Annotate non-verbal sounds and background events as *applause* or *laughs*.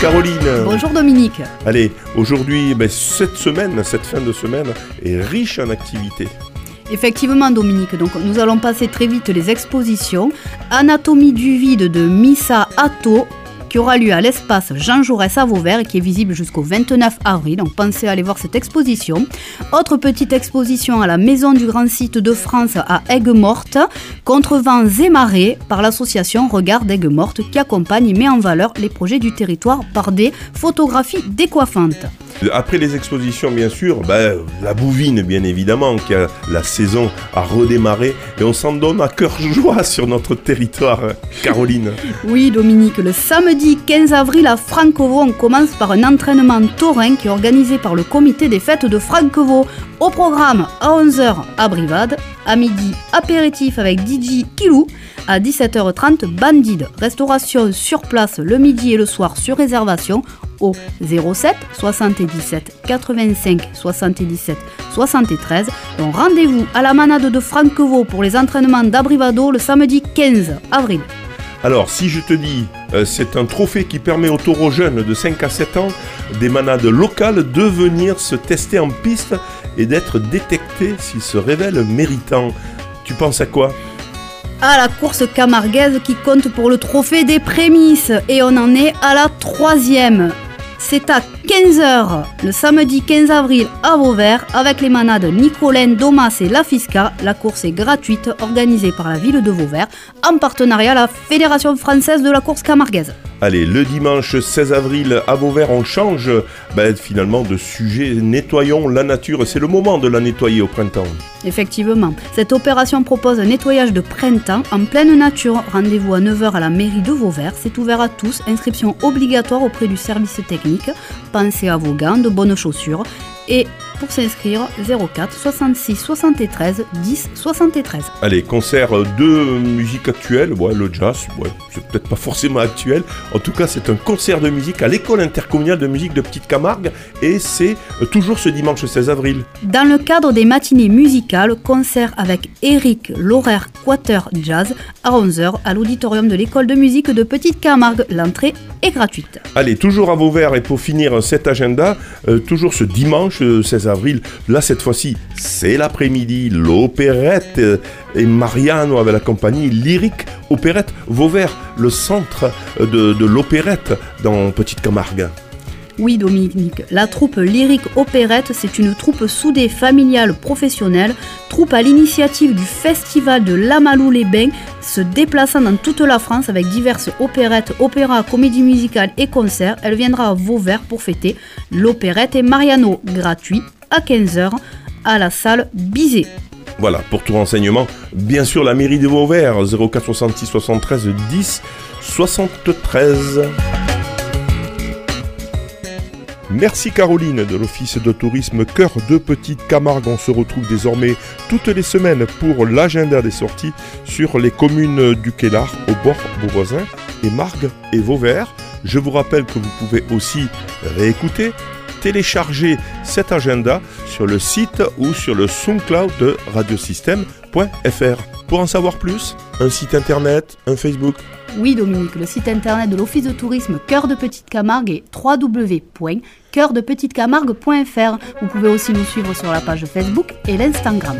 Caroline Bonjour Dominique Allez, aujourd'hui, ben, cette semaine, cette fin de semaine est riche en activités. Effectivement, Dominique, donc nous allons passer très vite les expositions. Anatomie du vide de Missa Atto, qui aura lieu à l'espace Jean Jaurès à Vauvert et qui est visible jusqu'au 29 avril. Donc pensez à aller voir cette exposition. Autre petite exposition à la Maison du Grand Site de France à Aigues-Mortes, Contrevents et marées par l'association Regard d'Aigues-Mortes qui accompagne et met en valeur les projets du territoire par des photographies décoiffantes. Après les expositions, bien sûr, ben, la bouvine, bien évidemment, qui a la saison a redémarré et on s'en donne à cœur *laughs* joie sur notre territoire, Caroline. Oui, Dominique, le samedi 15 avril à Franquevaux, on commence par un entraînement taurin qui est organisé par le comité des fêtes de Franquevaux. Au programme, à 11h à Brivade, à midi, apéritif avec DJ Kilou, à 17h30, Bandide. Restauration sur place le midi et le soir sur réservation au 07 77 85 77 73. Donc rendez-vous à la manade de Franquevaux pour les entraînements d'Abrivado le samedi 15 avril. Alors, si je te dis, euh, c'est un trophée qui permet aux taureaux jeunes de 5 à 7 ans des manades locales de venir se tester en piste et d'être détectés s'ils se révèlent méritants. Tu penses à quoi? À la course camarguaise qui compte pour le trophée des prémices et on en est à la troisième. C'est à 15h le samedi 15 avril à Vauvert avec les manades Nicolène, Domas et La Fisca. La course est gratuite organisée par la ville de Vauvert en partenariat à la Fédération française de la course camarguaise. Allez, le dimanche 16 avril à Vauvert, on change ben, finalement de sujet. Nettoyons la nature. C'est le moment de la nettoyer au printemps. Effectivement. Cette opération propose un nettoyage de printemps en pleine nature. Rendez-vous à 9h à la mairie de Vauvert. C'est ouvert à tous. Inscription obligatoire auprès du service technique. Pensez à vos gants, de bonnes chaussures et pour s'inscrire 04 66 73 10 73. Allez, concert de musique actuelle, ouais, le jazz, ouais, c'est peut-être pas forcément actuel. En tout cas, c'est un concert de musique à l'école intercommunale de musique de Petite Camargue et c'est euh, toujours ce dimanche 16 avril. Dans le cadre des matinées musicales, concert avec Eric l'horaire Quater Jazz à 11h à l'auditorium de l'école de musique de Petite Camargue. L'entrée est gratuite. Allez, toujours à Vauvert et pour finir cet agenda, euh, toujours ce dimanche 16 avril. Là, cette fois-ci, c'est l'après-midi, l'opérette. Et Mariano avec la compagnie Lyrique Opérette Vauvert, le centre de, de l'opérette dans Petite Camargue. Oui, Dominique, la troupe lyrique opérette, c'est une troupe soudée familiale professionnelle, troupe à l'initiative du festival de Lamalou-les-Bains, se déplaçant dans toute la France avec diverses opérettes, opéras, comédies musicales et concerts. Elle viendra à Vauvert pour fêter l'opérette et Mariano, gratuit, à 15h, à la salle Bizet. Voilà, pour tout renseignement, bien sûr la mairie de Vauvert, 0466 73 10 73. Merci Caroline de l'Office de tourisme Cœur de Petite Camargue. On se retrouve désormais toutes les semaines pour l'agenda des sorties sur les communes du Kellar, au bord Beauvoisin et Margue et Vauvert. Je vous rappelle que vous pouvez aussi réécouter, télécharger cet agenda sur le site ou sur le SoundCloud de radiosystème.fr. Pour en savoir plus, un site internet, un Facebook, oui, Dominique, le site internet de l'Office de tourisme Cœur de Petite Camargue est www.coeurdepetitecamargue.fr. Vous pouvez aussi nous suivre sur la page Facebook et l'Instagram.